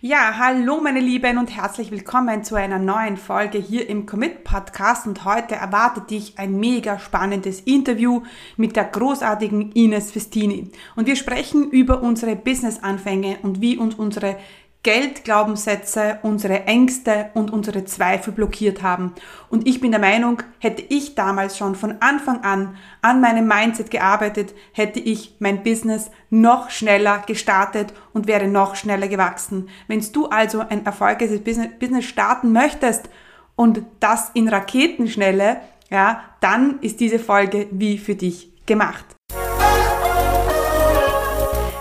Ja, hallo meine Lieben und herzlich willkommen zu einer neuen Folge hier im Commit Podcast. Und heute erwartet dich ein mega spannendes Interview mit der großartigen Ines Festini. Und wir sprechen über unsere Business-Anfänge und wie uns unsere Geldglaubenssätze, unsere Ängste und unsere Zweifel blockiert haben. Und ich bin der Meinung, hätte ich damals schon von Anfang an an meinem Mindset gearbeitet, hätte ich mein Business noch schneller gestartet und wäre noch schneller gewachsen. Wenn du also ein erfolgreiches Business starten möchtest und das in Raketenschnelle, ja, dann ist diese Folge wie für dich gemacht.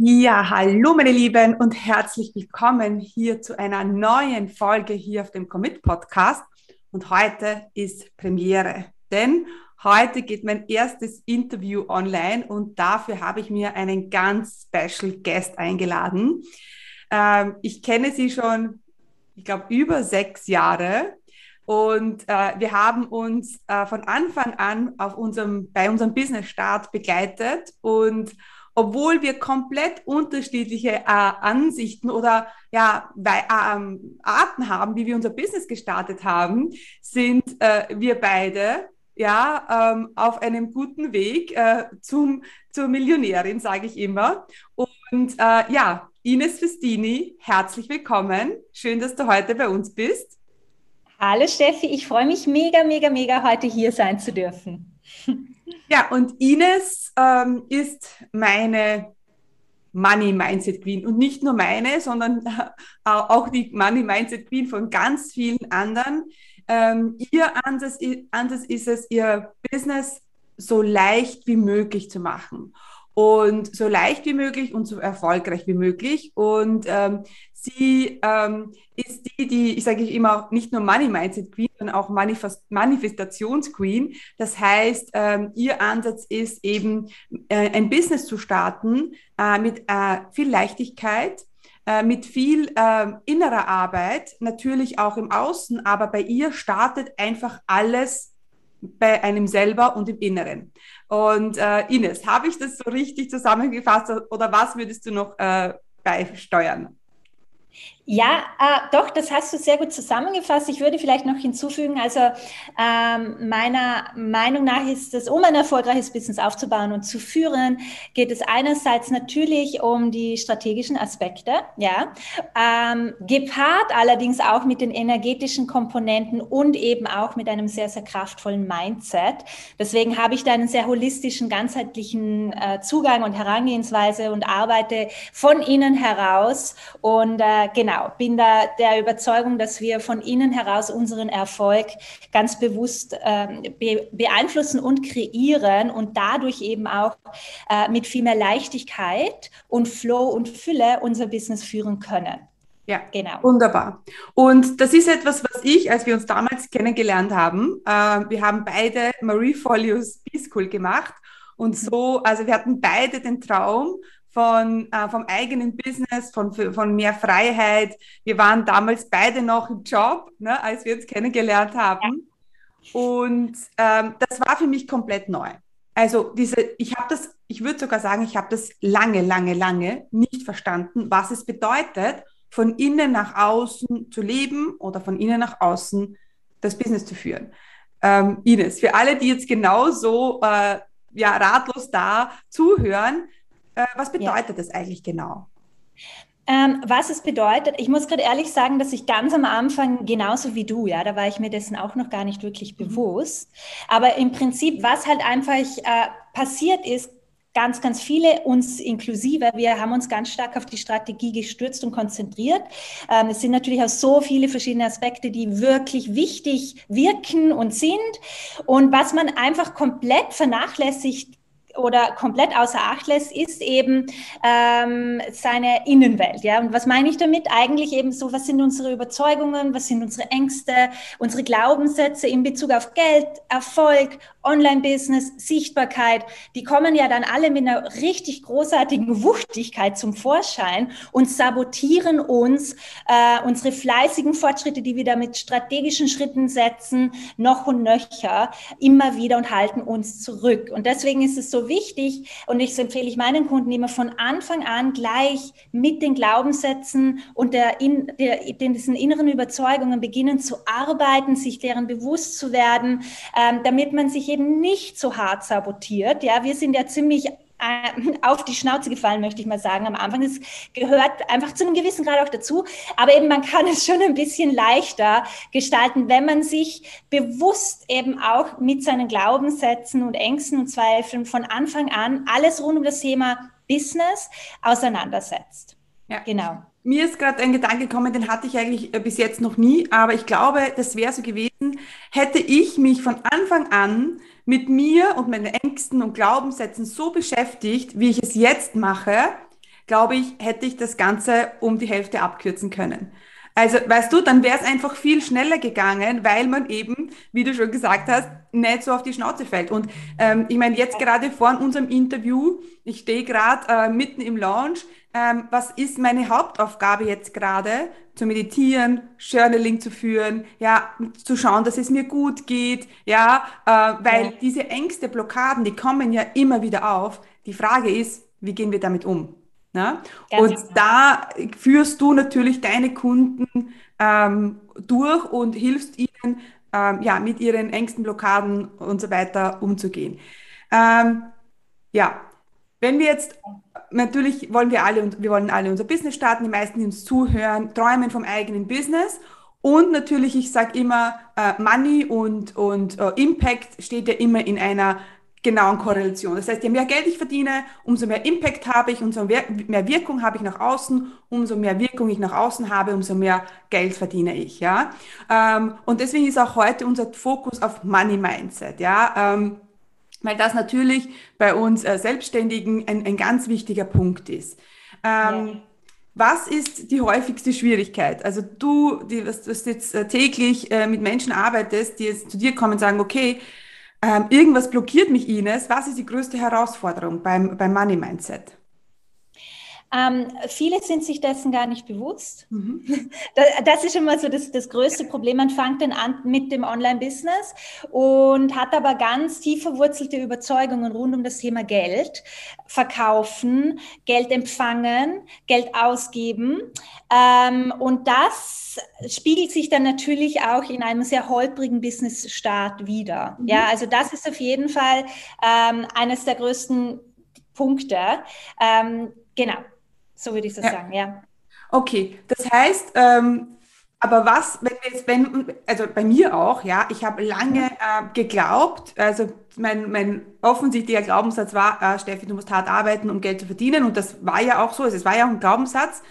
Ja, hallo meine Lieben und herzlich willkommen hier zu einer neuen Folge hier auf dem Commit Podcast. Und heute ist Premiere, denn heute geht mein erstes Interview online und dafür habe ich mir einen ganz special Guest eingeladen. Ähm, ich kenne sie schon, ich glaube, über sechs Jahre. Und äh, wir haben uns äh, von Anfang an auf unserem, bei unserem Business-Start begleitet und obwohl wir komplett unterschiedliche äh, Ansichten oder ja, bei, ähm, Arten haben, wie wir unser Business gestartet haben, sind äh, wir beide ja ähm, auf einem guten Weg äh, zum, zur Millionärin, sage ich immer. Und äh, ja, Ines Festini, herzlich willkommen. Schön, dass du heute bei uns bist. Hallo Steffi, ich freue mich mega, mega, mega, heute hier sein zu dürfen. Ja, und Ines ähm, ist meine Money Mindset Queen und nicht nur meine, sondern äh, auch die Money Mindset Queen von ganz vielen anderen. Ähm, ihr Ansatz, Ansatz ist es, ihr Business so leicht wie möglich zu machen und so leicht wie möglich und so erfolgreich wie möglich. Und ähm, sie ähm, ist die, die, ich sage immer, nicht nur Money Mindset Queen, sondern auch Manifest Manifestations Queen. Das heißt, ähm, ihr Ansatz ist eben, äh, ein Business zu starten äh, mit äh, viel Leichtigkeit, äh, mit viel äh, innerer Arbeit, natürlich auch im Außen, aber bei ihr startet einfach alles bei einem selber und im Inneren. Und äh, Ines, habe ich das so richtig zusammengefasst oder was würdest du noch beisteuern? Ja, äh, doch, das hast du sehr gut zusammengefasst. Ich würde vielleicht noch hinzufügen, also ähm, meiner Meinung nach ist es, um ein erfolgreiches Business aufzubauen und zu führen, geht es einerseits natürlich um die strategischen Aspekte, ja, ähm, gepaart allerdings auch mit den energetischen Komponenten und eben auch mit einem sehr, sehr kraftvollen Mindset. Deswegen habe ich da einen sehr holistischen, ganzheitlichen äh, Zugang und Herangehensweise und arbeite von innen heraus und äh, genau, genau, bin da der Überzeugung, dass wir von innen heraus unseren Erfolg ganz bewusst ähm, be beeinflussen und kreieren und dadurch eben auch äh, mit viel mehr Leichtigkeit und Flow und Fülle unser Business führen können. Ja, genau. Wunderbar. Und das ist etwas, was ich, als wir uns damals kennengelernt haben, äh, wir haben beide Marie Folios B-School gemacht und so, also wir hatten beide den Traum, von, äh, vom eigenen Business, von, von mehr Freiheit. Wir waren damals beide noch im Job, ne, als wir uns kennengelernt haben. Und ähm, das war für mich komplett neu. Also diese, ich habe das, ich würde sogar sagen, ich habe das lange, lange, lange nicht verstanden, was es bedeutet, von innen nach außen zu leben oder von innen nach außen das Business zu führen. Ähm, Ines, für alle, die jetzt genauso äh, ja, ratlos da zuhören, was bedeutet ja. das eigentlich genau? Ähm, was es bedeutet, ich muss gerade ehrlich sagen, dass ich ganz am Anfang genauso wie du, ja, da war ich mir dessen auch noch gar nicht wirklich mhm. bewusst. Aber im Prinzip, was halt einfach äh, passiert ist, ganz, ganz viele, uns inklusive, wir haben uns ganz stark auf die Strategie gestürzt und konzentriert. Ähm, es sind natürlich auch so viele verschiedene Aspekte, die wirklich wichtig wirken und sind. Und was man einfach komplett vernachlässigt oder komplett außer Acht lässt, ist eben ähm, seine Innenwelt. Ja, und was meine ich damit? Eigentlich eben so, was sind unsere Überzeugungen, was sind unsere Ängste, unsere Glaubenssätze in Bezug auf Geld, Erfolg, Online-Business, Sichtbarkeit, die kommen ja dann alle mit einer richtig großartigen Wuchtigkeit zum Vorschein und sabotieren uns äh, unsere fleißigen Fortschritte, die wir da mit strategischen Schritten setzen, noch und nöcher, immer wieder und halten uns zurück. Und deswegen ist es so wichtig, und ich empfehle ich meinen Kunden immer von Anfang an gleich mit den Glaubenssätzen und der, in, der, diesen inneren Überzeugungen beginnen zu arbeiten, sich deren bewusst zu werden, ähm, damit man sich eben nicht so hart sabotiert. Ja, wir sind ja ziemlich auf die Schnauze gefallen, möchte ich mal sagen, am Anfang. Es gehört einfach zu einem gewissen Grad auch dazu. Aber eben, man kann es schon ein bisschen leichter gestalten, wenn man sich bewusst eben auch mit seinen Glaubenssätzen und Ängsten und Zweifeln von Anfang an alles rund um das Thema Business auseinandersetzt. Ja. Genau. Mir ist gerade ein Gedanke gekommen, den hatte ich eigentlich äh, bis jetzt noch nie, aber ich glaube, das wäre so gewesen, hätte ich mich von Anfang an mit mir und meinen Ängsten und Glaubenssätzen so beschäftigt, wie ich es jetzt mache, glaube ich, hätte ich das Ganze um die Hälfte abkürzen können. Also, weißt du, dann wäre es einfach viel schneller gegangen, weil man eben, wie du schon gesagt hast, nicht so auf die Schnauze fällt. Und ähm, ich meine, jetzt gerade vor unserem Interview, ich stehe gerade äh, mitten im Lounge, ähm, was ist meine Hauptaufgabe jetzt gerade? Zu meditieren, Journaling zu führen, ja, zu schauen, dass es mir gut geht, ja, äh, weil ja. diese Ängste, Blockaden, die kommen ja immer wieder auf. Die Frage ist, wie gehen wir damit um? Ne? Und genau. da führst du natürlich deine Kunden ähm, durch und hilfst ihnen, ähm, ja, mit ihren Ängsten, Blockaden und so weiter umzugehen. Ähm, ja, wenn wir jetzt natürlich wollen wir alle, wir wollen alle unser Business starten, die meisten, die uns zuhören, träumen vom eigenen Business. Und natürlich, ich sage immer, äh, Money und, und äh, Impact steht ja immer in einer genauen Korrelation. Das heißt, je mehr Geld ich verdiene, umso mehr Impact habe ich, umso mehr Wirkung habe ich nach außen, umso mehr Wirkung ich nach außen habe, umso mehr Geld verdiene ich. Ja? Ähm, und deswegen ist auch heute unser Fokus auf Money Mindset. Ja? Weil das natürlich bei uns äh, Selbstständigen ein, ein ganz wichtiger Punkt ist. Ähm, ja. Was ist die häufigste Schwierigkeit? Also du, die was, was jetzt äh, täglich äh, mit Menschen arbeitest, die jetzt zu dir kommen und sagen, okay, ähm, irgendwas blockiert mich, Ines. Was ist die größte Herausforderung beim, beim Money Mindset? Ähm, viele sind sich dessen gar nicht bewusst. Mhm. Das ist immer so das, das größte Problem. Man fängt dann an mit dem Online-Business und hat aber ganz tief verwurzelte Überzeugungen rund um das Thema Geld, verkaufen, Geld empfangen, Geld ausgeben. Ähm, und das spiegelt sich dann natürlich auch in einem sehr holprigen Business-Start wieder. Mhm. Ja, also das ist auf jeden Fall ähm, eines der größten Punkte. Ähm, genau. So würde ich das ja. sagen, ja. Okay, das heißt, ähm, aber was, wenn wir jetzt, wenn, also bei mir auch, ja, ich habe lange äh, geglaubt, also mein, mein offensichtlicher Glaubenssatz war, äh, Steffi, du musst hart arbeiten, um Geld zu verdienen. Und das war ja auch so, also es war ja auch ein Glaubenssatz.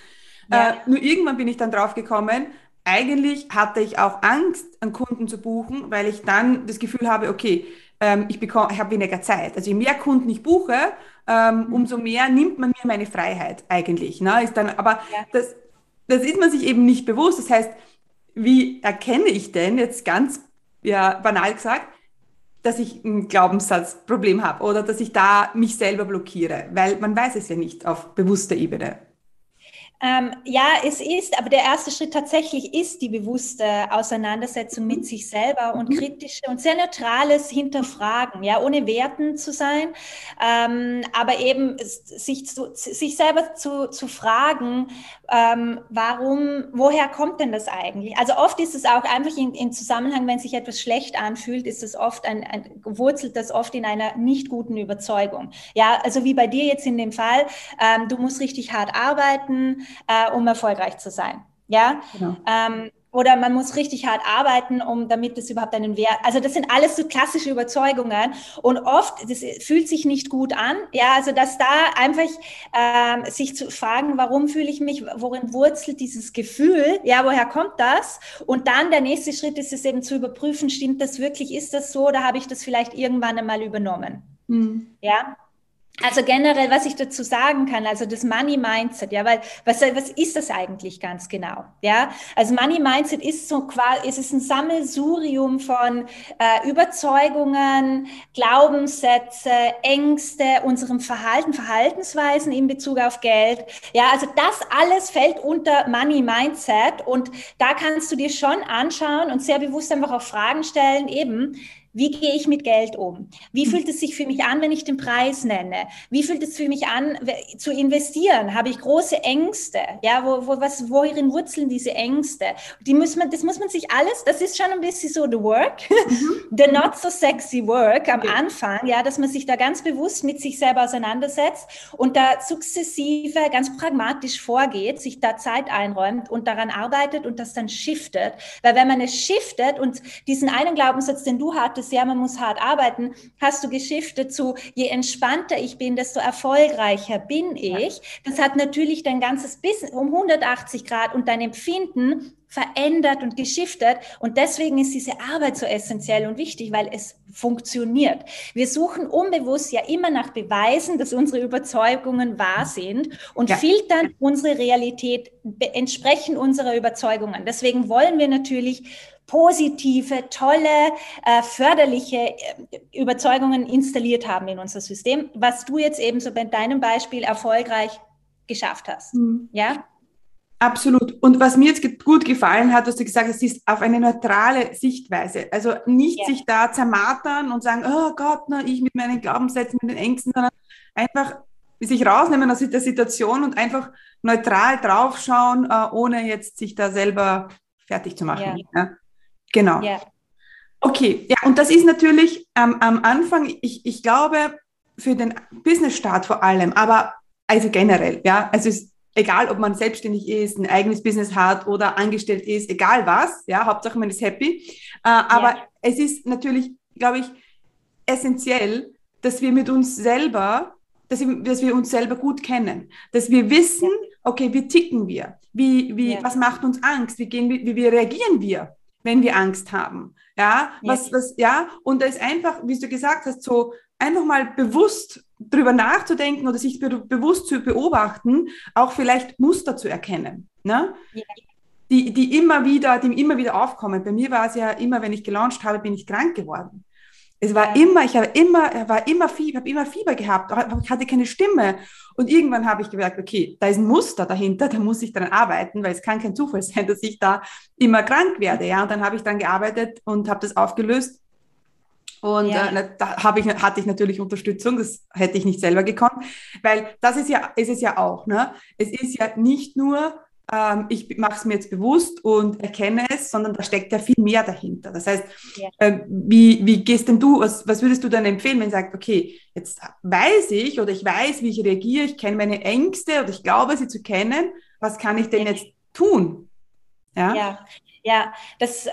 Ja. Äh, nur irgendwann bin ich dann drauf gekommen, eigentlich hatte ich auch Angst, einen Kunden zu buchen, weil ich dann das Gefühl habe, okay, ähm, ich bekomme, ich habe weniger Zeit. Also je mehr Kunden ich buche, ähm, mhm. umso mehr nimmt man mir meine Freiheit eigentlich. Ne? Ist dann, aber ja. das, das ist man sich eben nicht bewusst. Das heißt, wie erkenne ich denn jetzt ganz ja, banal gesagt, dass ich ein Glaubenssatzproblem habe oder dass ich da mich selber blockiere, weil man weiß es ja nicht auf bewusster Ebene. Ähm, ja, es ist, aber der erste Schritt tatsächlich ist die bewusste Auseinandersetzung mit sich selber und mhm. kritische und sehr neutrales Hinterfragen, ja, ohne Werten zu sein, ähm, aber eben sich, zu, sich selber zu, zu fragen, ähm, warum, woher kommt denn das eigentlich? Also oft ist es auch einfach in, im Zusammenhang, wenn sich etwas schlecht anfühlt, ist es oft ein, ein, wurzelt das oft in einer nicht guten Überzeugung. Ja, also wie bei dir jetzt in dem Fall, ähm, du musst richtig hart arbeiten, äh, um erfolgreich zu sein. Ja, genau. ähm, oder man muss richtig hart arbeiten, um damit das überhaupt einen Wert. Also das sind alles so klassische Überzeugungen und oft das fühlt sich nicht gut an. Ja, also dass da einfach ähm, sich zu fragen, warum fühle ich mich, worin wurzelt dieses Gefühl? Ja, woher kommt das? Und dann der nächste Schritt ist es eben zu überprüfen, stimmt das wirklich? Ist das so? Oder habe ich das vielleicht irgendwann einmal übernommen? Mhm. Ja. Also generell, was ich dazu sagen kann, also das Money Mindset, ja, weil was, was ist das eigentlich ganz genau? Ja, also Money Mindset ist so quasi, es ist ein Sammelsurium von äh, Überzeugungen, Glaubenssätze, Ängste, unserem Verhalten, Verhaltensweisen in Bezug auf Geld. Ja, also das alles fällt unter Money Mindset und da kannst du dir schon anschauen und sehr bewusst einfach auch Fragen stellen, eben, wie gehe ich mit Geld um? Wie hm. fühlt es sich für mich an, wenn ich den Preis nenne? Wie fühlt es für mich an, zu investieren? Habe ich große Ängste? Ja, wo, wo, was, worin wurzeln diese Ängste? Die muss man, das muss man sich alles, das ist schon ein bisschen so the work, mhm. the not so sexy work am okay. Anfang, ja, dass man sich da ganz bewusst mit sich selber auseinandersetzt und da sukzessive ganz pragmatisch vorgeht, sich da Zeit einräumt und daran arbeitet und das dann shiftet. Weil wenn man es shiftet und diesen einen Glaubenssatz, den du hattest, ist, ja, man muss hart arbeiten, hast du geschiftet zu, je entspannter ich bin, desto erfolgreicher bin ich. Das hat natürlich dein ganzes Business um 180 Grad und dein Empfinden verändert und geschiftet. Und deswegen ist diese Arbeit so essentiell und wichtig, weil es funktioniert. Wir suchen unbewusst ja immer nach Beweisen, dass unsere Überzeugungen wahr sind und ja. filtern unsere Realität entsprechend unserer Überzeugungen. Deswegen wollen wir natürlich positive, tolle, äh, förderliche äh, Überzeugungen installiert haben in unser System, was du jetzt eben so bei deinem Beispiel erfolgreich geschafft hast. Mhm. Ja? Absolut. Und was mir jetzt gut gefallen hat, dass du gesagt hast, ist auf eine neutrale Sichtweise. Also nicht ja. sich da zermatern und sagen, oh Gott, na, ich mit meinen Glaubenssätzen, mit den Ängsten, sondern einfach sich rausnehmen aus der Situation und einfach neutral draufschauen, äh, ohne jetzt sich da selber fertig zu machen. Ja. Ja? Genau. Ja. Okay, ja, und das ist natürlich ähm, am Anfang, ich, ich glaube, für den Business-Start vor allem, aber also generell, ja, also es ist egal, ob man selbstständig ist, ein eigenes Business hat oder angestellt ist, egal was, ja, Hauptsache man ist happy. Äh, aber ja. es ist natürlich, glaube ich, essentiell, dass wir mit uns selber, dass wir, dass wir uns selber gut kennen, dass wir wissen, okay, wie ticken wir, wie, wie, ja. was macht uns Angst, wie, gehen, wie, wie reagieren wir wenn wir Angst haben. Ja, was, was, ja, und da ist einfach, wie du gesagt hast, so einfach mal bewusst drüber nachzudenken oder sich be bewusst zu beobachten, auch vielleicht Muster zu erkennen. Ne? Ja. Die, die immer wieder, die immer wieder aufkommen. Bei mir war es ja immer, wenn ich gelauncht habe, bin ich krank geworden. Es war immer, ich habe immer, war immer Fieber, habe immer Fieber gehabt, aber ich hatte keine Stimme. Und irgendwann habe ich gemerkt, okay, da ist ein Muster dahinter, da muss ich dran arbeiten, weil es kann kein Zufall sein, dass ich da immer krank werde. Ja, und dann habe ich dann gearbeitet und habe das aufgelöst. Und ja. äh, da habe ich, hatte ich natürlich Unterstützung, das hätte ich nicht selber gekonnt, weil das ist ja, ist es ja auch. Ne? Es ist ja nicht nur ähm, ich mache es mir jetzt bewusst und erkenne es, sondern da steckt ja viel mehr dahinter. Das heißt, ja. äh, wie, wie gehst denn du, was, was würdest du dann empfehlen, wenn du sagst, okay, jetzt weiß ich oder ich weiß, wie ich reagiere, ich kenne meine Ängste oder ich glaube, sie zu kennen, was kann ich denn jetzt tun? Ja, ja, ja das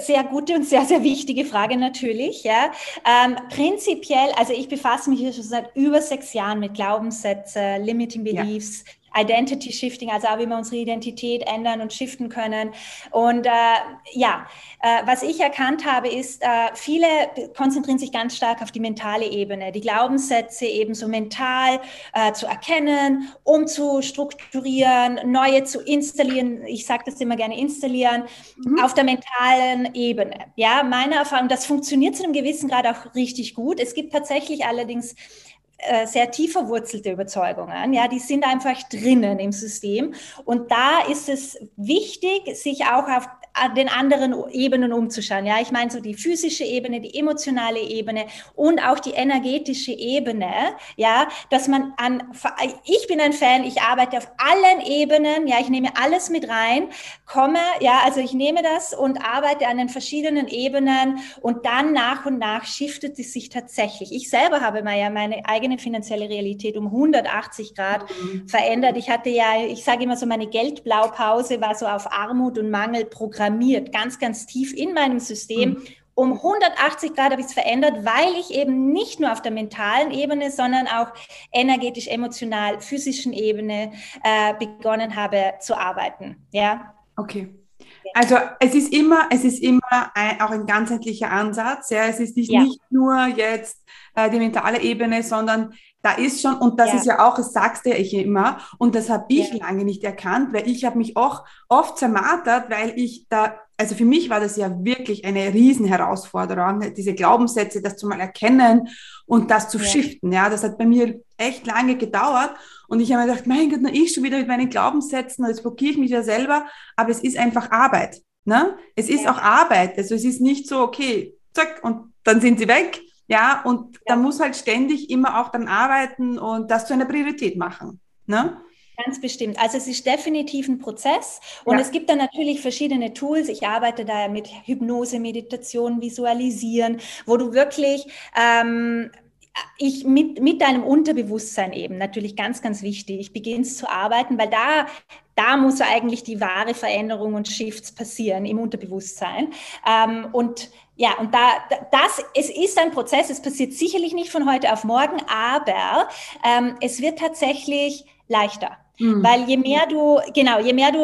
sehr gute und sehr, sehr wichtige Frage natürlich. Ja. Ähm, prinzipiell, also ich befasse mich hier schon seit über sechs Jahren mit Glaubenssätzen, Limiting Beliefs, ja. Identity Shifting, also auch wie wir unsere Identität ändern und shiften können. Und äh, ja, äh, was ich erkannt habe, ist, äh, viele konzentrieren sich ganz stark auf die mentale Ebene, die Glaubenssätze ebenso mental äh, zu erkennen, umzustrukturieren, neue zu installieren. Ich sage das immer gerne installieren mhm. auf der mentalen Ebene. Ja, meine Erfahrung, das funktioniert zu einem gewissen Grad auch richtig gut. Es gibt tatsächlich allerdings sehr tief verwurzelte Überzeugungen, ja, die sind einfach drinnen im System. Und da ist es wichtig, sich auch auf den anderen Ebenen umzuschauen. Ja, ich meine so die physische Ebene, die emotionale Ebene und auch die energetische Ebene. Ja, dass man an, ich bin ein Fan, ich arbeite auf allen Ebenen. Ja, ich nehme alles mit rein, komme, ja, also ich nehme das und arbeite an den verschiedenen Ebenen und dann nach und nach shiftet es sich tatsächlich. Ich selber habe mal ja meine eigene finanzielle Realität um 180 Grad mhm. verändert. Ich hatte ja, ich sage immer so, meine Geldblaupause war so auf Armut und Mangel programmiert programmiert, ganz, ganz tief in meinem System. Mhm. Um 180 Grad habe ich es verändert, weil ich eben nicht nur auf der mentalen Ebene, sondern auch energetisch, emotional, physischen Ebene äh, begonnen habe zu arbeiten. Ja. Okay. Also es ist immer, es ist immer ein, auch ein ganzheitlicher Ansatz. Ja, es ist nicht, ja. nicht nur jetzt äh, die mentale Ebene, sondern da ist schon, und das ja. ist ja auch, das sagst du ja ich immer, und das habe ich lange nicht erkannt, weil ich habe mich auch oft zermartert, weil ich da, also für mich war das ja wirklich eine Riesenherausforderung, diese Glaubenssätze, das zu mal erkennen und das zu shiften. Ja, das hat bei mir echt lange gedauert. Und ich habe mir gedacht, mein Gott, na ich schon wieder mit meinen Glaubenssätzen, jetzt blockiere ich mich ja selber, aber es ist einfach Arbeit. Ne? Es ist auch Arbeit. Also es ist nicht so, okay, zack, und dann sind sie weg, ja, und ja. da muss halt ständig immer auch dann arbeiten und das zu einer Priorität machen. Ne? Ganz bestimmt. Also es ist definitiv ein Prozess und ja. es gibt dann natürlich verschiedene Tools. Ich arbeite da mit Hypnose, Meditation, Visualisieren, wo du wirklich ähm, ich mit, mit deinem Unterbewusstsein eben natürlich ganz, ganz wichtig. Ich beginne zu arbeiten, weil da, da muss eigentlich die wahre Veränderung und Shifts passieren im Unterbewusstsein. Ähm, und ja, und da, das, es ist ein Prozess, es passiert sicherlich nicht von heute auf morgen, aber ähm, es wird tatsächlich leichter. Mhm. Weil je mehr du, genau, je mehr du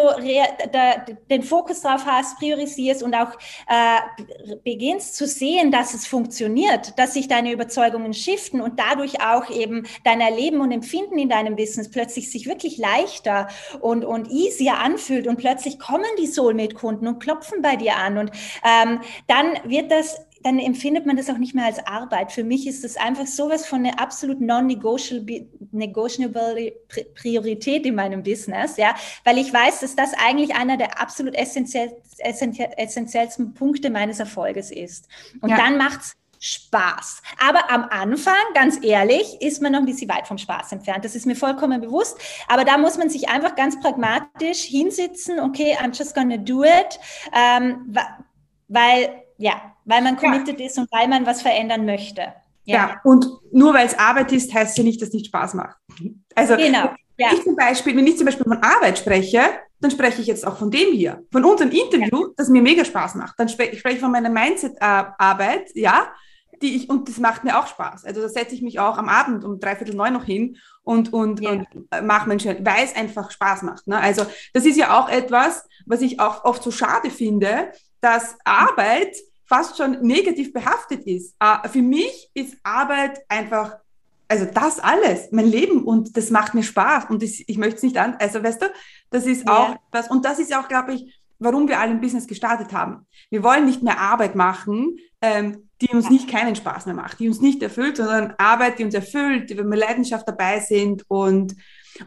da, den Fokus drauf hast, priorisierst und auch äh, beginnst zu sehen, dass es funktioniert, dass sich deine Überzeugungen shiften und dadurch auch eben dein Erleben und Empfinden in deinem Business plötzlich sich wirklich leichter und, und easier anfühlt und plötzlich kommen die Soulmate-Kunden und klopfen bei dir an und ähm, dann wird das dann empfindet man das auch nicht mehr als Arbeit. Für mich ist das einfach sowas von einer absolut non-negotiable Priorität in meinem Business, ja, weil ich weiß, dass das eigentlich einer der absolut essentiell, essentiell, essentiellsten Punkte meines Erfolges ist. Und ja. dann macht's Spaß. Aber am Anfang, ganz ehrlich, ist man noch ein bisschen weit vom Spaß entfernt. Das ist mir vollkommen bewusst. Aber da muss man sich einfach ganz pragmatisch hinsitzen. Okay, I'm just gonna do it. Ähm, weil, ja, weil man committed ja. ist und weil man was verändern möchte. Ja, ja und nur weil es Arbeit ist, heißt ja nicht, dass es nicht Spaß macht. Also genau. Ja. Wenn, ich zum Beispiel, wenn ich zum Beispiel von Arbeit spreche, dann spreche ich jetzt auch von dem hier, von unserem Interview, ja. das mir mega Spaß macht. Dann spreche ich von meiner Mindset-Arbeit, ja, die ich, und das macht mir auch Spaß. Also da setze ich mich auch am Abend um dreiviertel neun noch hin und, und, ja. und mache meinen schön, weil es einfach Spaß macht. Ne? Also das ist ja auch etwas, was ich auch oft so schade finde, dass Arbeit fast schon negativ behaftet ist. Uh, für mich ist Arbeit einfach, also das alles, mein Leben und das macht mir Spaß und das, ich möchte es nicht an, also weißt du, das ist ja. auch was und das ist auch, glaube ich, warum wir alle ein Business gestartet haben. Wir wollen nicht mehr Arbeit machen, ähm, die uns nicht keinen Spaß mehr macht, die uns nicht erfüllt, sondern Arbeit, die uns erfüllt, die wir mit Leidenschaft dabei sind und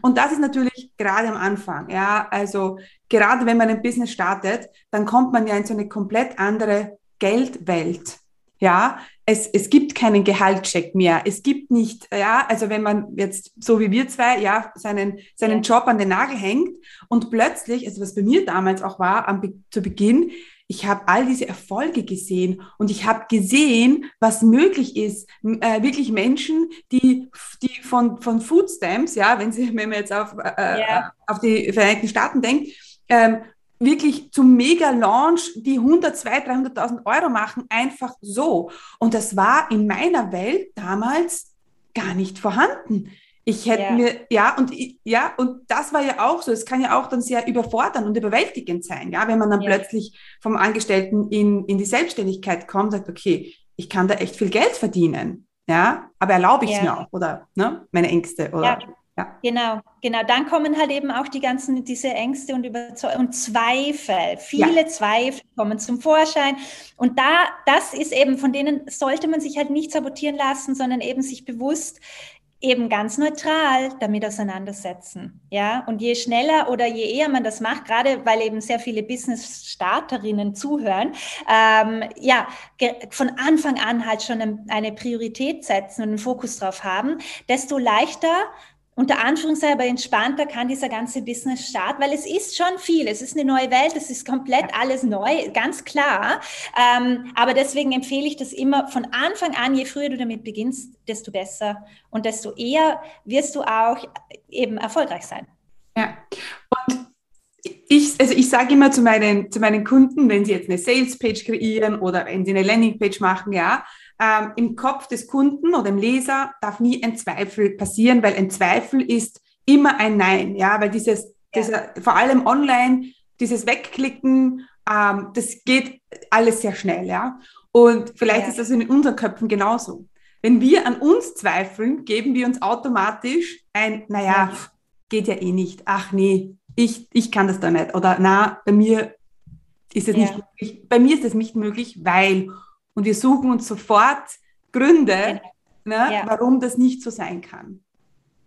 und das ist natürlich gerade am Anfang, ja, also gerade wenn man ein Business startet, dann kommt man ja in so eine komplett andere Geldwelt. Ja, es, es gibt keinen Gehaltscheck mehr. Es gibt nicht, ja, also wenn man jetzt so wie wir zwei, ja, seinen, seinen Job an den Nagel hängt und plötzlich, also was bei mir damals auch war, am, zu Beginn, ich habe all diese Erfolge gesehen und ich habe gesehen, was möglich ist. Äh, wirklich Menschen, die, die von, von Food Stamps, ja, wenn, sie, wenn man jetzt auf, äh, yeah. auf die Vereinigten Staaten denkt, ähm, wirklich zum Mega-Launch die 100, 200, 300.000 Euro machen, einfach so. Und das war in meiner Welt damals gar nicht vorhanden. Ich hätte ja. mir, ja, und ja, und das war ja auch so. Es kann ja auch dann sehr überfordern und überwältigend sein, ja, wenn man dann ja. plötzlich vom Angestellten in, in die Selbstständigkeit kommt, sagt, okay, ich kann da echt viel Geld verdienen, ja, aber erlaube ich es ja. mir auch, oder, ne, meine Ängste, oder. Ja. Genau, genau. Dann kommen halt eben auch die ganzen, diese Ängste und Überzeugungen und Zweifel. Viele ja. Zweifel kommen zum Vorschein. Und da, das ist eben, von denen sollte man sich halt nicht sabotieren lassen, sondern eben sich bewusst eben ganz neutral damit auseinandersetzen. Ja, und je schneller oder je eher man das macht, gerade weil eben sehr viele Business-Starterinnen zuhören, ähm, ja, von Anfang an halt schon eine Priorität setzen und einen Fokus drauf haben, desto leichter unter Anführungszeichen, aber entspannter kann dieser ganze Business starten, weil es ist schon viel. Es ist eine neue Welt, es ist komplett alles neu, ganz klar. Ähm, aber deswegen empfehle ich das immer von Anfang an, je früher du damit beginnst, desto besser und desto eher wirst du auch eben erfolgreich sein. Ja, und ich, also ich sage immer zu meinen, zu meinen Kunden, wenn sie jetzt eine Sales-Page kreieren oder wenn sie eine Landing-Page machen, ja, ähm, im Kopf des Kunden oder dem Leser darf nie ein Zweifel passieren, weil ein Zweifel ist immer ein Nein, ja, weil dieses, ja. dieser, vor allem online dieses Wegklicken, ähm, das geht alles sehr schnell, ja. Und vielleicht ja. ist das in unseren Köpfen genauso. Wenn wir an uns zweifeln, geben wir uns automatisch ein, naja, ja. geht ja eh nicht. Ach nee, ich, ich kann das da nicht. Oder na, bei mir ist es nicht möglich. Bei mir ist es nicht möglich, weil. Und wir suchen uns sofort Gründe, genau. ne, warum das nicht so sein kann.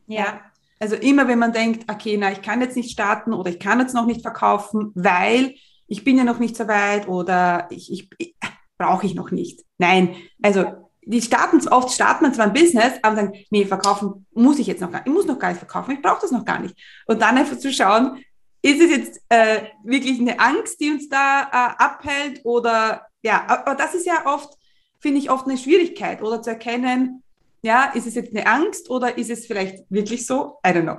ja. Also immer, wenn man denkt, okay, na, ich kann jetzt nicht starten oder ich kann jetzt noch nicht verkaufen, weil ich bin ja noch nicht so weit oder ich, ich, ich brauche ich noch nicht. Nein, also die starten, oft starten man zwar ein Business, aber sagen, nee, verkaufen muss ich jetzt noch gar nicht, ich muss noch gar nicht verkaufen, ich brauche das noch gar nicht. Und dann einfach zu schauen, ist es jetzt äh, wirklich eine Angst, die uns da äh, abhält oder ja, aber das ist ja oft, finde ich, oft eine Schwierigkeit oder zu erkennen, ja, ist es jetzt eine Angst oder ist es vielleicht wirklich so? I don't know.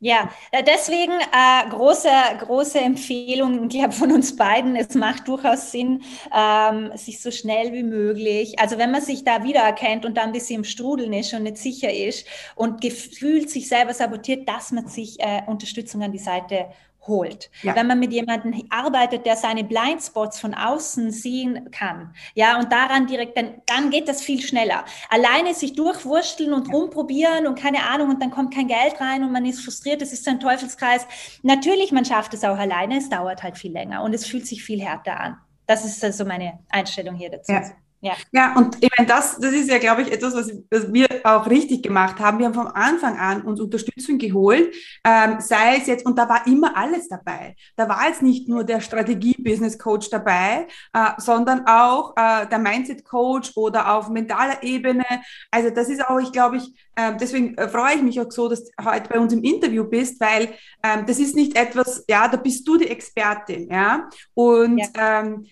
Ja, äh, deswegen äh, große, große Empfehlung, ich glaube von uns beiden. Es macht durchaus Sinn, ähm, sich so schnell wie möglich, also wenn man sich da wiedererkennt und da ein bisschen im Strudeln ist und nicht sicher ist und gefühlt sich selber sabotiert, dass man sich äh, Unterstützung an die Seite holt. Ja. Wenn man mit jemandem arbeitet, der seine Blindspots von außen sehen kann, ja, und daran direkt, dann, dann geht das viel schneller. Alleine sich durchwursteln und ja. rumprobieren und keine Ahnung und dann kommt kein Geld rein und man ist frustriert, das ist so ein Teufelskreis. Natürlich, man schafft es auch alleine, es dauert halt viel länger und es fühlt sich viel härter an. Das ist also meine Einstellung hier dazu. Ja. Ja. ja, und ich meine, das, das ist ja, glaube ich, etwas, was, was, wir auch richtig gemacht haben. Wir haben vom Anfang an uns Unterstützung geholt, ähm, sei es jetzt, und da war immer alles dabei. Da war jetzt nicht nur der Strategie-Business-Coach dabei, äh, sondern auch äh, der Mindset-Coach oder auf mentaler Ebene. Also das ist auch, ich glaube, ich, äh, deswegen freue ich mich auch so, dass du heute bei uns im Interview bist, weil ähm, das ist nicht etwas, ja, da bist du die Expertin, ja. Und ja. Ähm,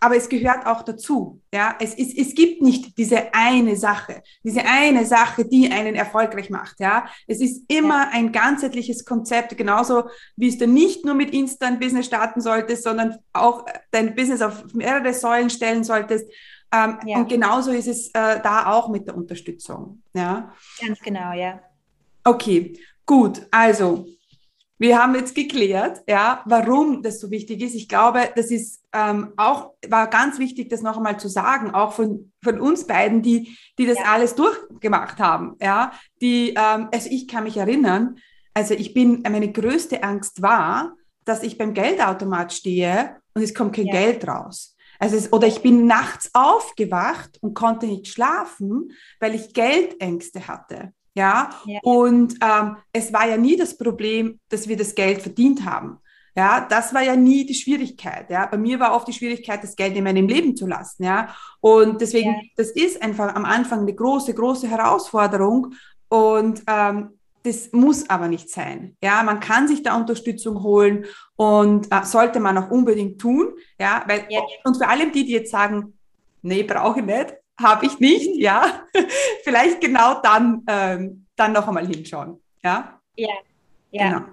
aber es gehört auch dazu. Ja, es, ist, es gibt nicht diese eine Sache, diese eine Sache, die einen erfolgreich macht. Ja, es ist immer ja. ein ganzheitliches Konzept, genauso wie du nicht nur mit Instant Business starten solltest, sondern auch dein Business auf mehrere Säulen stellen solltest. Ähm, ja. Und genauso ist es äh, da auch mit der Unterstützung. Ja, ganz genau, ja. Okay, gut. Also wir haben jetzt geklärt, ja, warum das so wichtig ist. Ich glaube, das ist ähm, auch, war ganz wichtig, das noch einmal zu sagen, auch von, von uns beiden, die, die das ja. alles durchgemacht haben, ja, die, ähm, also ich kann mich erinnern, also ich bin, meine größte Angst war, dass ich beim Geldautomat stehe und es kommt kein ja. Geld raus. Also es, oder ich bin nachts aufgewacht und konnte nicht schlafen, weil ich Geldängste hatte. Ja, ja. und ähm, es war ja nie das Problem, dass wir das Geld verdient haben. Ja, das war ja nie die Schwierigkeit. Ja, bei mir war oft die Schwierigkeit, das Geld in meinem Leben zu lassen. Ja, und deswegen, ja. das ist einfach am Anfang eine große, große Herausforderung. Und ähm, das muss aber nicht sein. Ja, man kann sich da Unterstützung holen und äh, sollte man auch unbedingt tun. Ja, weil, ja. und vor allem die, die jetzt sagen, nee, brauche ich nicht, habe ich nicht, ja. Vielleicht genau dann, ähm, dann noch einmal hinschauen. Ja. Ja. ja. Genau.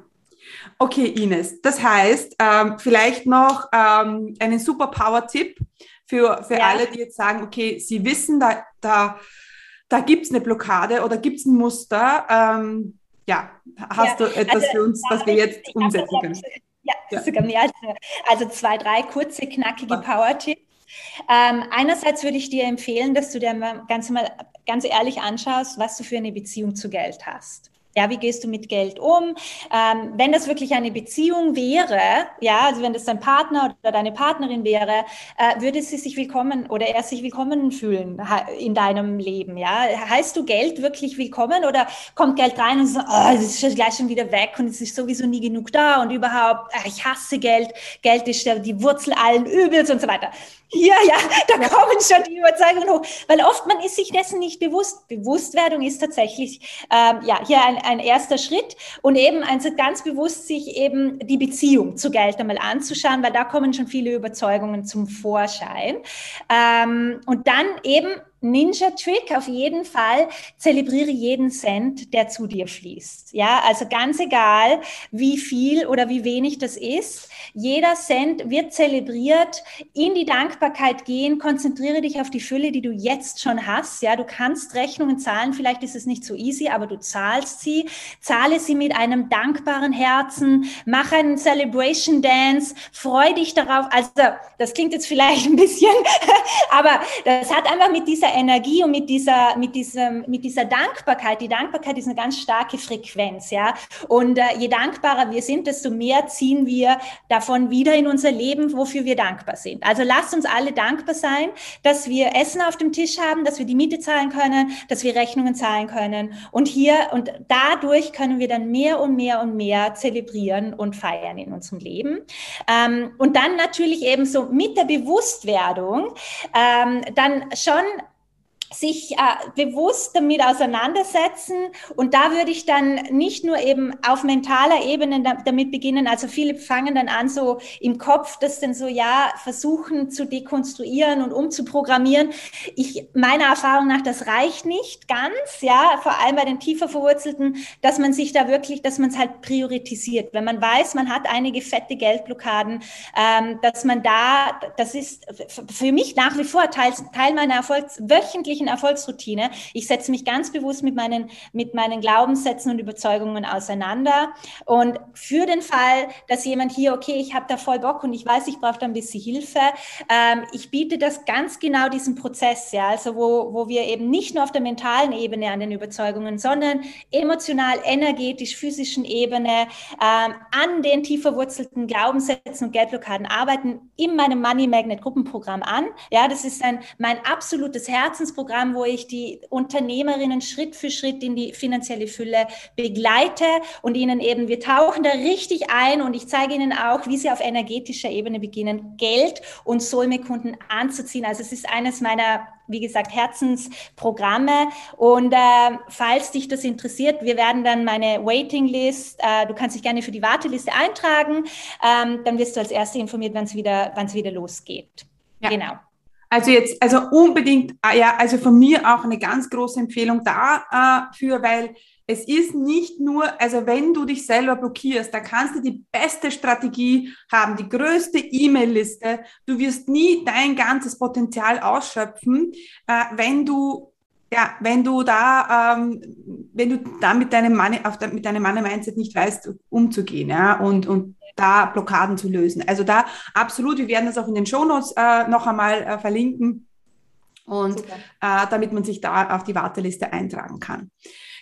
Okay, Ines. Das heißt, ähm, vielleicht noch ähm, einen Superpower-Tipp für, für ja. alle, die jetzt sagen, okay, sie wissen, da, da, da gibt es eine Blockade oder gibt es ein Muster. Ähm, ja, hast ja. du etwas also, für uns, was wir jetzt umsetzen können? Ja, ja. sogar mehr als Also zwei, drei kurze, knackige Power-Tipps. Ähm, einerseits würde ich dir empfehlen, dass du dir mal ganz, mal ganz ehrlich anschaust, was du für eine Beziehung zu Geld hast. Ja, wie gehst du mit Geld um? Ähm, wenn das wirklich eine Beziehung wäre, ja, also wenn das dein Partner oder deine Partnerin wäre, äh, würde sie sich willkommen oder er sich willkommen fühlen in deinem Leben, ja? Heißt du Geld wirklich willkommen oder kommt Geld rein und so, oh, es ist gleich schon wieder weg und es ist sowieso nie genug da und überhaupt, ach, ich hasse Geld, Geld ist die Wurzel allen Übels und so weiter. Ja, ja, da ja. kommen schon die Überzeugungen hoch, weil oft man ist sich dessen nicht bewusst. Bewusstwerdung ist tatsächlich ähm, ja hier ein, ein erster Schritt und eben also ganz bewusst sich eben die Beziehung zu Geld einmal anzuschauen, weil da kommen schon viele Überzeugungen zum Vorschein ähm, und dann eben Ninja-Trick auf jeden Fall, zelebriere jeden Cent, der zu dir fließt. Ja, also ganz egal, wie viel oder wie wenig das ist. Jeder Cent wird zelebriert, in die Dankbarkeit gehen, konzentriere dich auf die Fülle, die du jetzt schon hast. Ja, du kannst Rechnungen zahlen, vielleicht ist es nicht so easy, aber du zahlst sie. Zahle sie mit einem dankbaren Herzen, mach einen Celebration Dance, freu dich darauf. Also, das klingt jetzt vielleicht ein bisschen, aber das hat einfach mit dieser Energie und mit dieser, mit diesem, mit dieser Dankbarkeit. Die Dankbarkeit ist eine ganz starke Frequenz, ja. Und äh, je dankbarer wir sind, desto mehr ziehen wir davon wieder in unser Leben, wofür wir dankbar sind. Also lasst uns alle dankbar sein, dass wir Essen auf dem Tisch haben, dass wir die Miete zahlen können, dass wir Rechnungen zahlen können. Und hier und dadurch können wir dann mehr und mehr und mehr zelebrieren und feiern in unserem Leben. Ähm, und dann natürlich eben so mit der Bewusstwerdung ähm, dann schon sich äh, bewusst damit auseinandersetzen. Und da würde ich dann nicht nur eben auf mentaler Ebene da, damit beginnen. Also viele fangen dann an, so im Kopf das dann so, ja, versuchen zu dekonstruieren und umzuprogrammieren. Ich, meiner Erfahrung nach, das reicht nicht ganz, ja, vor allem bei den tiefer verwurzelten, dass man sich da wirklich, dass man es halt priorisiert. Wenn man weiß, man hat einige fette Geldblockaden, ähm, dass man da, das ist für mich nach wie vor Teil, Teil meiner Erfolgs wöchentlich täglichen Erfolgsroutine. Ich setze mich ganz bewusst mit meinen, mit meinen Glaubenssätzen und Überzeugungen auseinander. Und für den Fall, dass jemand hier, okay, ich habe da voll Bock und ich weiß, ich brauche da ein bisschen Hilfe, ähm, ich biete das ganz genau diesen Prozess, ja, also wo, wo wir eben nicht nur auf der mentalen Ebene an den Überzeugungen, sondern emotional, energetisch, physischen Ebene ähm, an den tief verwurzelten Glaubenssätzen und Geldblockaden arbeiten in meinem Money Magnet Gruppenprogramm an. Ja, das ist ein, mein absolutes Herzensprogramm Programm, wo ich die Unternehmerinnen Schritt für Schritt in die finanzielle Fülle begleite und ihnen eben, wir tauchen da richtig ein und ich zeige ihnen auch, wie sie auf energetischer Ebene beginnen, Geld und Soulmate-Kunden anzuziehen. Also es ist eines meiner wie gesagt, Herzensprogramme. Und äh, falls dich das interessiert, wir werden dann meine Waiting-List, äh, du kannst dich gerne für die Warteliste eintragen, ähm, dann wirst du als Erste informiert, wann es wieder, wann's wieder losgeht. Ja. Genau. Also jetzt, also unbedingt, ah ja, also von mir auch eine ganz große Empfehlung dafür, weil es ist nicht nur, also wenn du dich selber blockierst, da kannst du die beste Strategie haben, die größte E-Mail-Liste. Du wirst nie dein ganzes Potenzial ausschöpfen, äh, wenn du ja, wenn du da, ähm, wenn du da mit deinem Money, auf der, mit deinem Money-Mindset nicht weißt, umzugehen, ja, und, und da Blockaden zu lösen. Also da absolut, wir werden das auch in den Shownotes äh, noch einmal äh, verlinken und äh, damit man sich da auf die Warteliste eintragen kann.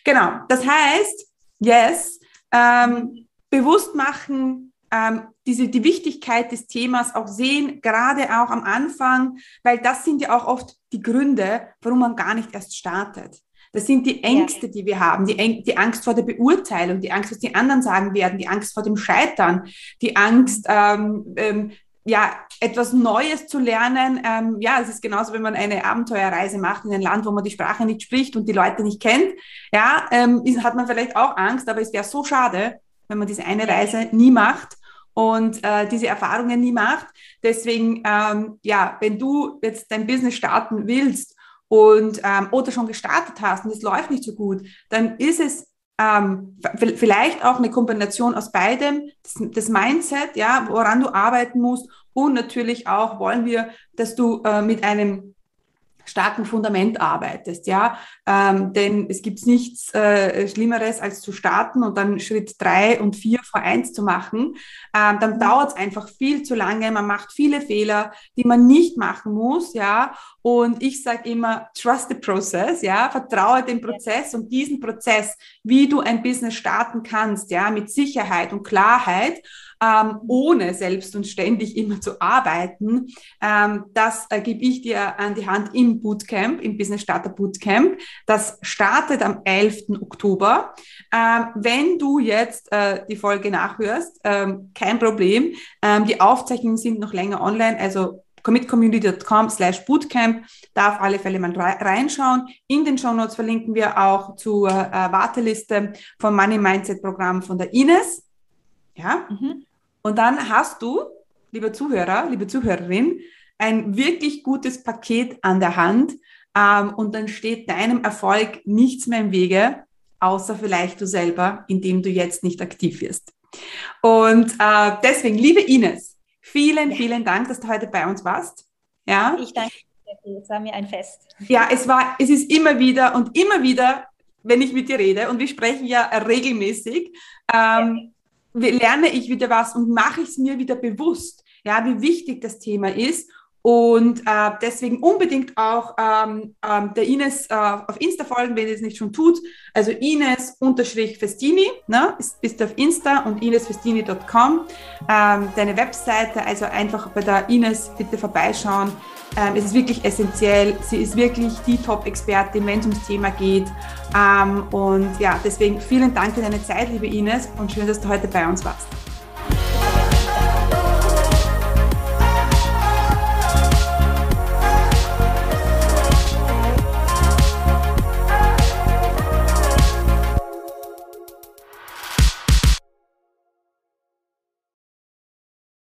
Genau, das heißt, yes, ähm, bewusst machen, ähm, diese, die Wichtigkeit des Themas auch sehen, gerade auch am Anfang, weil das sind ja auch oft die Gründe, warum man gar nicht erst startet. Das sind die Ängste, die wir haben, die, die, Angst vor der Beurteilung, die Angst, was die anderen sagen werden, die Angst vor dem Scheitern, die Angst, ähm, ähm, ja, etwas Neues zu lernen. Ähm, ja, es ist genauso, wenn man eine Abenteuerreise macht in ein Land, wo man die Sprache nicht spricht und die Leute nicht kennt. Ja, ähm, hat man vielleicht auch Angst, aber es wäre so schade, wenn man diese eine Reise nie macht und äh, diese Erfahrungen nie macht. Deswegen, ähm, ja, wenn du jetzt dein Business starten willst und ähm, oder schon gestartet hast und es läuft nicht so gut, dann ist es ähm, vielleicht auch eine Kombination aus beidem, das, das, Mindset, ja, woran du arbeiten musst und natürlich auch wollen wir, dass du äh, mit einem starken Fundament arbeitest, ja. Ähm, denn es gibt nichts äh, Schlimmeres, als zu starten und dann Schritt drei und vier vor eins zu machen. Ähm, dann dauert es einfach viel zu lange. Man macht viele Fehler, die man nicht machen muss, ja. Und ich sage immer, trust the process, ja. Vertraue dem Prozess und diesen Prozess, wie du ein Business starten kannst, ja, mit Sicherheit und Klarheit ähm, ohne selbst und ständig immer zu arbeiten. Ähm, das äh, gebe ich dir an die Hand im Bootcamp, im Business Starter Bootcamp. Das startet am 11. Oktober. Ähm, wenn du jetzt äh, die Folge nachhörst, ähm, kein Problem. Ähm, die Aufzeichnungen sind noch länger online, also commitcommunity.com slash bootcamp, da auf alle Fälle mal reinschauen. In den Show Notes verlinken wir auch zur äh, Warteliste vom Money Mindset Programm von der Ines. Ja? Mhm. Und dann hast du, lieber Zuhörer, liebe Zuhörerin, ein wirklich gutes Paket an der Hand, ähm, und dann steht deinem Erfolg nichts mehr im Wege, außer vielleicht du selber, indem du jetzt nicht aktiv wirst. Und äh, deswegen, liebe Ines, vielen, vielen Dank, dass du heute bei uns warst. Ja? Ich danke dir, es war mir ein Fest. Ja, es war, es ist immer wieder und immer wieder, wenn ich mit dir rede, und wir sprechen ja regelmäßig, ähm, ja. lerne ich wieder was und mache ich es mir wieder bewusst, ja, wie wichtig das Thema ist und äh, deswegen unbedingt auch ähm, ähm, der Ines äh, auf Insta folgen, wenn ihr es nicht schon tut. Also Ines-Festini, ne? bist du auf Insta und inesfestini.com. Ähm, deine Webseite, also einfach bei der Ines bitte vorbeischauen. Ähm, es ist wirklich essentiell. Sie ist wirklich die Top-Expertin, wenn es ums Thema geht. Ähm, und ja, deswegen vielen Dank für deine Zeit, liebe Ines, und schön, dass du heute bei uns warst.